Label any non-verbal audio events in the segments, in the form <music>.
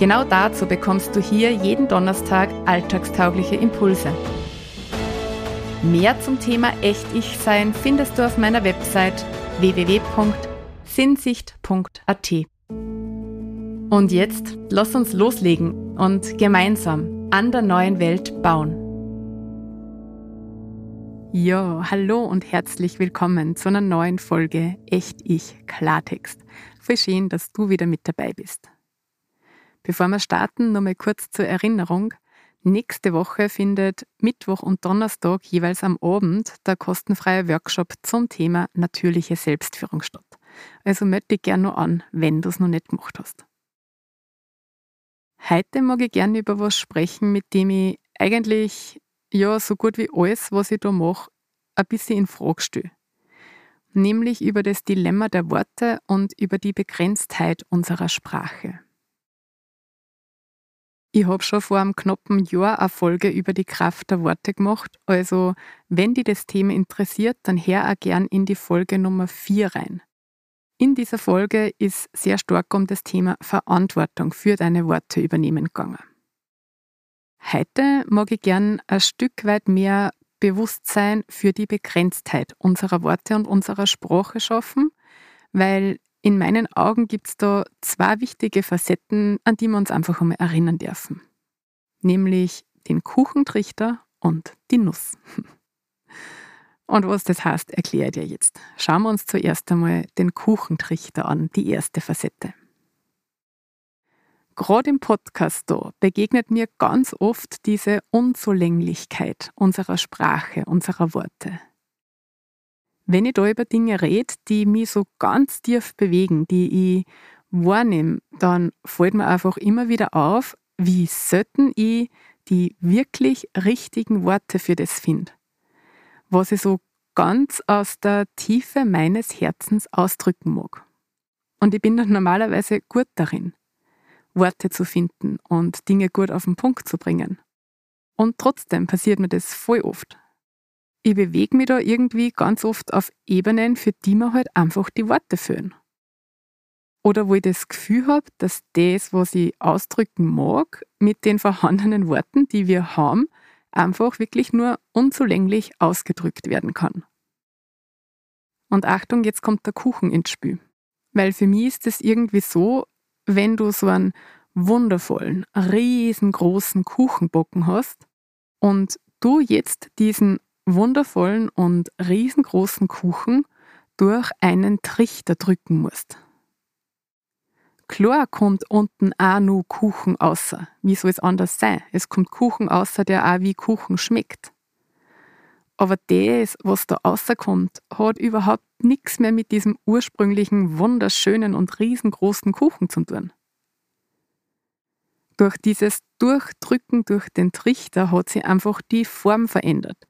Genau dazu bekommst du hier jeden Donnerstag alltagstaugliche Impulse. Mehr zum Thema Echt-Ich-Sein findest du auf meiner Website www.sinnsicht.at. Und jetzt lass uns loslegen und gemeinsam an der neuen Welt bauen. Ja, hallo und herzlich willkommen zu einer neuen Folge Echt Ich Klartext. Voll schön, dass du wieder mit dabei bist. Bevor wir starten, noch mal kurz zur Erinnerung. Nächste Woche findet Mittwoch und Donnerstag jeweils am Abend der kostenfreie Workshop zum Thema natürliche Selbstführung statt. Also melde dich gerne noch an, wenn du es noch nicht gemacht hast. Heute mag ich gerne über was sprechen, mit dem ich eigentlich ja so gut wie alles, was ich da mache, ein bisschen in Frage stelle. Nämlich über das Dilemma der Worte und über die Begrenztheit unserer Sprache. Ich habe schon vor einem knappen Jahr eine Folge über die Kraft der Worte gemacht. Also, wenn dich das Thema interessiert, dann hör auch gern in die Folge Nummer 4 rein. In dieser Folge ist sehr stark um das Thema Verantwortung für deine Worte übernehmen gegangen. Heute mag ich gern ein Stück weit mehr Bewusstsein für die Begrenztheit unserer Worte und unserer Sprache schaffen, weil in meinen Augen gibt es da zwei wichtige Facetten, an die wir uns einfach einmal erinnern dürfen. Nämlich den Kuchentrichter und die Nuss. <laughs> Und was das heißt, erkläre ich dir jetzt. Schauen wir uns zuerst einmal den Kuchentrichter an, die erste Facette. Gerade im Podcast da begegnet mir ganz oft diese Unzulänglichkeit unserer Sprache, unserer Worte. Wenn ich da über Dinge rede, die mich so ganz tief bewegen, die ich wahrnehme, dann fällt mir einfach immer wieder auf, wie selten ich die wirklich richtigen Worte für das finde. Was ich so ganz aus der Tiefe meines Herzens ausdrücken mag. Und ich bin dann normalerweise gut darin, Worte zu finden und Dinge gut auf den Punkt zu bringen. Und trotzdem passiert mir das voll oft ich bewege mich da irgendwie ganz oft auf Ebenen, für die mir halt einfach die Worte fehlen. Oder wo ich das Gefühl habe, dass das, was ich ausdrücken mag, mit den vorhandenen Worten, die wir haben, einfach wirklich nur unzulänglich ausgedrückt werden kann. Und Achtung, jetzt kommt der Kuchen ins Spiel. Weil für mich ist es irgendwie so, wenn du so einen wundervollen, riesengroßen Kuchenbocken hast und du jetzt diesen wundervollen und riesengroßen Kuchen durch einen Trichter drücken musst. Klar kommt unten auch nur Kuchen außer. Wie soll es anders sein? Es kommt Kuchen außer, der auch wie Kuchen schmeckt. Aber das, was da rauskommt, hat überhaupt nichts mehr mit diesem ursprünglichen, wunderschönen und riesengroßen Kuchen zu tun. Durch dieses Durchdrücken durch den Trichter hat sich einfach die Form verändert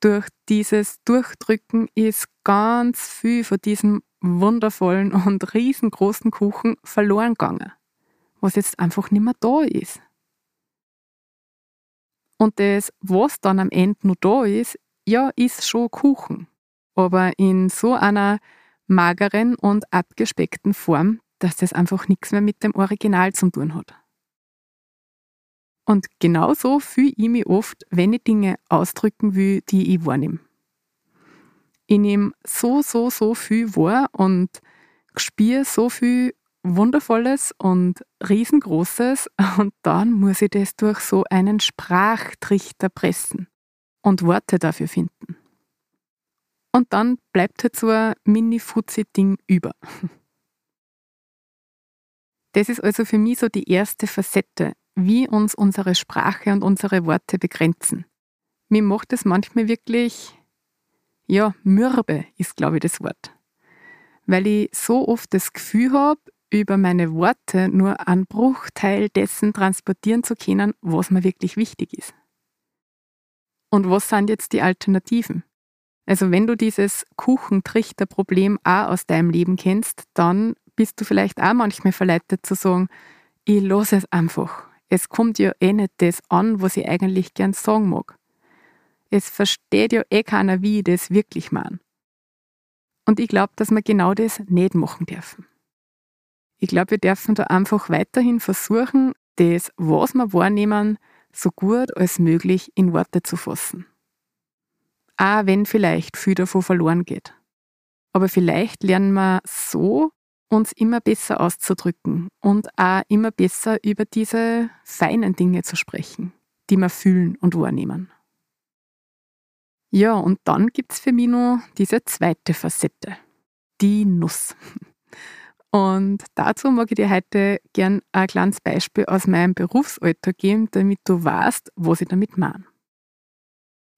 durch dieses Durchdrücken ist ganz viel von diesem wundervollen und riesengroßen Kuchen verloren gegangen, was jetzt einfach nicht mehr da ist. Und das, was dann am Ende nur da ist, ja, ist schon Kuchen. Aber in so einer mageren und abgespeckten Form, dass das einfach nichts mehr mit dem Original zu tun hat. Und genauso fühle ich mich oft, wenn ich Dinge ausdrücken will, die ich wahrnehme. Ich nehme so, so, so viel wahr und spüre so viel Wundervolles und Riesengroßes <laughs> und dann muss ich das durch so einen Sprachtrichter pressen und Worte dafür finden. Und dann bleibt halt so ein Mini-Fuzzi-Ding über. <laughs> Das ist also für mich so die erste Facette, wie uns unsere Sprache und unsere Worte begrenzen. Mir macht es manchmal wirklich, ja, mürbe ist, glaube ich, das Wort. Weil ich so oft das Gefühl habe, über meine Worte nur einen Bruchteil dessen transportieren zu können, was mir wirklich wichtig ist. Und was sind jetzt die Alternativen? Also wenn du dieses Kuchentrichter-Problem auch aus deinem Leben kennst, dann bist du vielleicht auch manchmal verleitet zu sagen, ich lasse es einfach. Es kommt ja eh nicht das an, was ich eigentlich gern sagen mag. Es versteht ja eh keiner, wie ich das wirklich meine. Und ich glaube, dass wir genau das nicht machen dürfen. Ich glaube, wir dürfen da einfach weiterhin versuchen, das, was wir wahrnehmen, so gut als möglich in Worte zu fassen. Auch wenn vielleicht viel davon verloren geht. Aber vielleicht lernen wir so, uns immer besser auszudrücken und auch immer besser über diese feinen Dinge zu sprechen, die wir fühlen und wahrnehmen. Ja, und dann gibt es für mich noch diese zweite Facette, die Nuss. <laughs> Und dazu mag ich dir heute gern ein kleines Beispiel aus meinem Berufsalter geben, damit du weißt, was ich damit meine.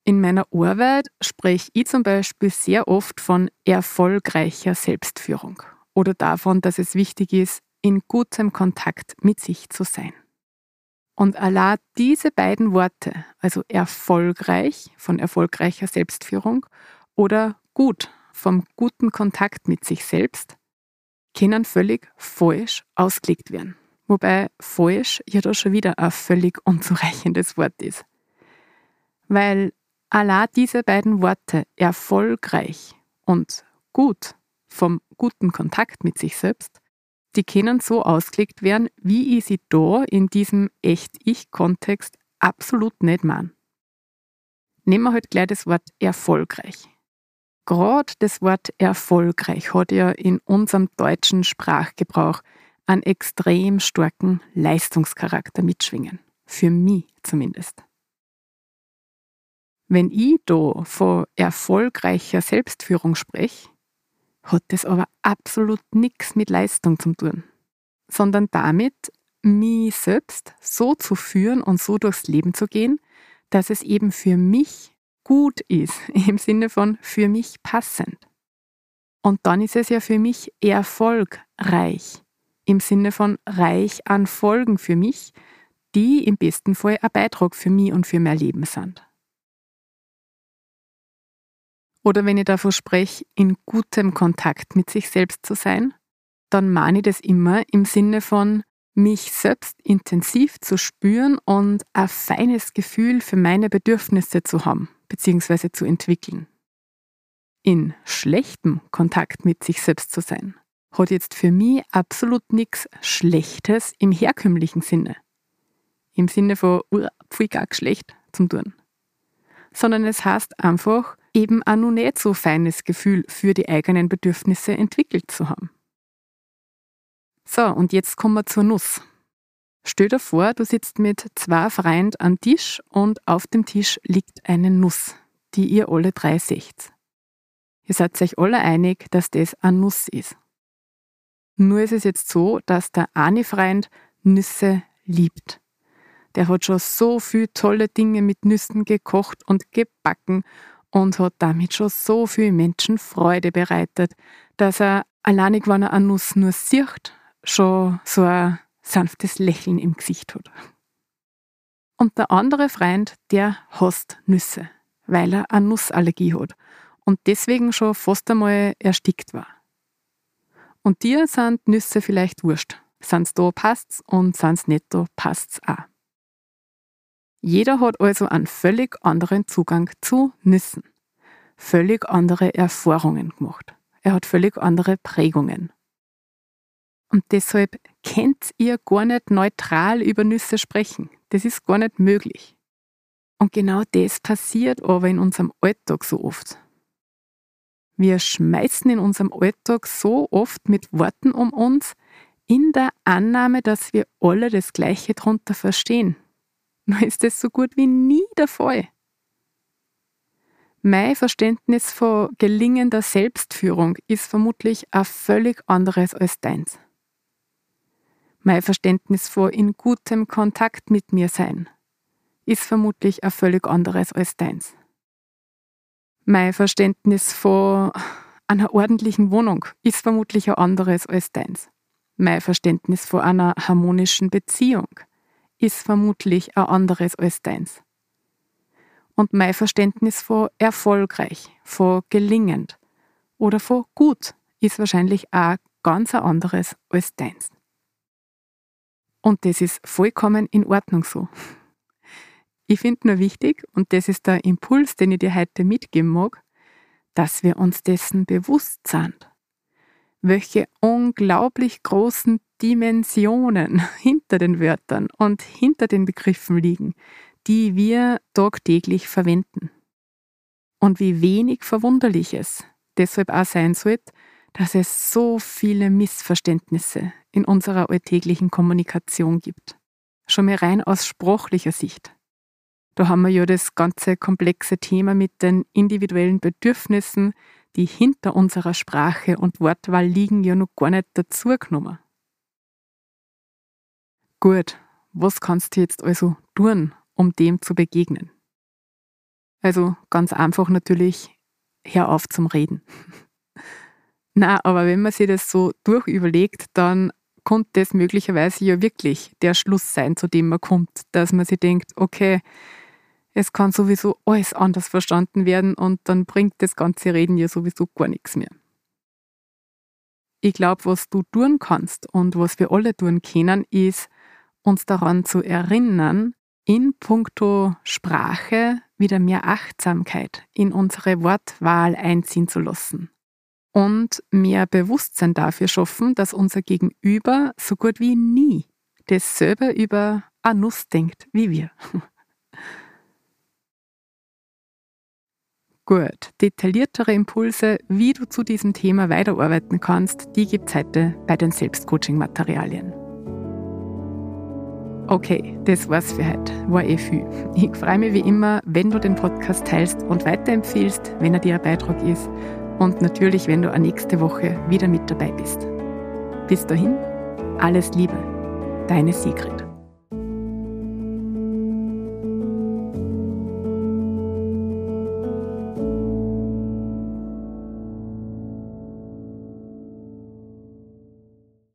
In meiner Arbeit spreche ich zum Beispiel sehr oft von erfolgreicher Selbstführung oder davon, dass es wichtig ist, in gutem Kontakt mit sich zu sein. Und allein diese beiden Worte, also erfolgreich von erfolgreicher Selbstführung oder gut vom guten Kontakt mit sich selbst, können völlig falsch ausgelegt werden. Wobei falsch ja da schon wieder ein völlig <laughs> unzureichendes Wort ist. Weil allein diese beiden Worte erfolgreich und gut vom guten Kontakt mit sich selbst die können so ausgelegt werden, wie ich sie da in diesem Echt-Ich-Kontext absolut nicht meine. Nehmen wir halt gleich das Wort erfolgreich. Gerade das Wort erfolgreich hat ja in unserem deutschen Sprachgebrauch einen extrem starken Leistungscharakter mitschwingen. Für mich zumindest. Wenn ich da von erfolgreicher Selbstführung spreche, hat das aber absolut nichts mit Leistung zu tun, sondern damit, mich selbst so zu führen und so durchs Leben zu gehen, dass es eben für mich gut ist, <laughs> im Sinne von für mich passend. Und dann ist es ja für mich erfolgreich, im Sinne von reich an Folgen für mich, die im besten Fall ein Beitrag für mich und für mein Leben sind. Oder wenn ich davon spreche, in gutem Kontakt mit sich selbst zu sein, dann meine ich das immer im Sinne von mich selbst intensiv zu spüren und ein feines Gefühl für meine Bedürfnisse zu haben bzw. zu entwickeln. In schlechtem Kontakt mit sich selbst zu sein, hat jetzt für mich absolut nichts Schlechtes im herkömmlichen Sinne. Im Sinne von, uh, pfui, gar schlecht zum tun. Sondern es heißt einfach, eben auch noch nicht so feines Gefühl für die eigenen Bedürfnisse entwickelt zu haben. So, und jetzt kommen wir zur Nuss. Stell dir vor, du sitzt mit zwei Freunden am Tisch und auf dem Tisch liegt eine Nuss, die ihr alle drei seht. Ihr seid euch alle einig, dass das eine Nuss ist. Nur ist es jetzt so, dass der eine Freund Nüsse liebt. Der hat schon so viele tolle Dinge mit Nüssen gekocht und gebacken und hat damit schon so viel Menschen Freude bereitet, dass er alleinig, wenn er eine Nuss nur sieht, schon so ein sanftes Lächeln im Gesicht hat. Und der andere Freund, der hasst Nüsse, weil er eine Nussallergie hat und deswegen schon fast einmal erstickt war. Und dir sind Nüsse vielleicht wurscht. Sind's da passt's und sind's nicht da passt's auch. Jeder hat also einen völlig anderen Zugang zu Nüssen, völlig andere Erfahrungen gemacht. Er hat völlig andere Prägungen. Und deshalb könnt ihr gar nicht neutral über Nüsse sprechen. Das ist gar nicht möglich. Und genau das passiert aber in unserem Alltag so oft. Wir schmeißen in unserem Alltag so oft mit Worten um uns, in der Annahme, dass wir alle das Gleiche drunter verstehen nur ist das so gut wie nie der Fall. Mein Verständnis von gelingender Selbstführung ist vermutlich ein völlig anderes als deins. Mein Verständnis von in gutem Kontakt mit mir sein ist vermutlich ein völlig anderes als deins. Mein Verständnis von einer ordentlichen Wohnung ist vermutlich ein anderes als deins. Mein Verständnis von einer harmonischen Beziehung ist vermutlich ein anderes als deins. Und mein Verständnis von erfolgreich, von gelingend oder von gut ist wahrscheinlich auch ganz ein anderes als deins. Und das ist vollkommen in Ordnung so. Ich finde nur wichtig, und das ist der Impuls, den ich dir heute mitgeben mag, dass wir uns dessen bewusst sind. Welche unglaublich großen Dimensionen <laughs> hinter den Wörtern und hinter den Begriffen liegen, die wir tagtäglich verwenden. Und wie wenig Verwunderliches deshalb auch sein sollte, dass es so viele Missverständnisse in unserer alltäglichen Kommunikation gibt. Schon mal rein aus sprachlicher Sicht. Da haben wir ja das ganze komplexe Thema mit den individuellen Bedürfnissen, die hinter unserer Sprache und Wortwahl liegen, ja noch gar nicht dazugenommen. Gut, was kannst du jetzt also tun, um dem zu begegnen? Also ganz einfach natürlich, hör auf zum Reden. <laughs> Na, aber wenn man sich das so durchüberlegt, dann konnte das möglicherweise ja wirklich der Schluss sein, zu dem man kommt, dass man sich denkt, okay, es kann sowieso alles anders verstanden werden und dann bringt das ganze Reden ja sowieso gar nichts mehr. Ich glaube, was du tun kannst und was wir alle tun können, ist, uns daran zu erinnern, in puncto Sprache wieder mehr Achtsamkeit in unsere Wortwahl einziehen zu lassen und mehr Bewusstsein dafür schaffen, dass unser Gegenüber so gut wie nie dasselbe über Nuss denkt wie wir. <laughs> Gut, detailliertere Impulse, wie du zu diesem Thema weiterarbeiten kannst, die gibt es heute bei den Selbstcoaching-Materialien. Okay, das war's für heute. War eh viel. Ich freue mich wie immer, wenn du den Podcast teilst und weiterempfiehlst, wenn er dir ein Beitrag ist. Und natürlich, wenn du auch nächste Woche wieder mit dabei bist. Bis dahin, alles Liebe, deine Sigrid.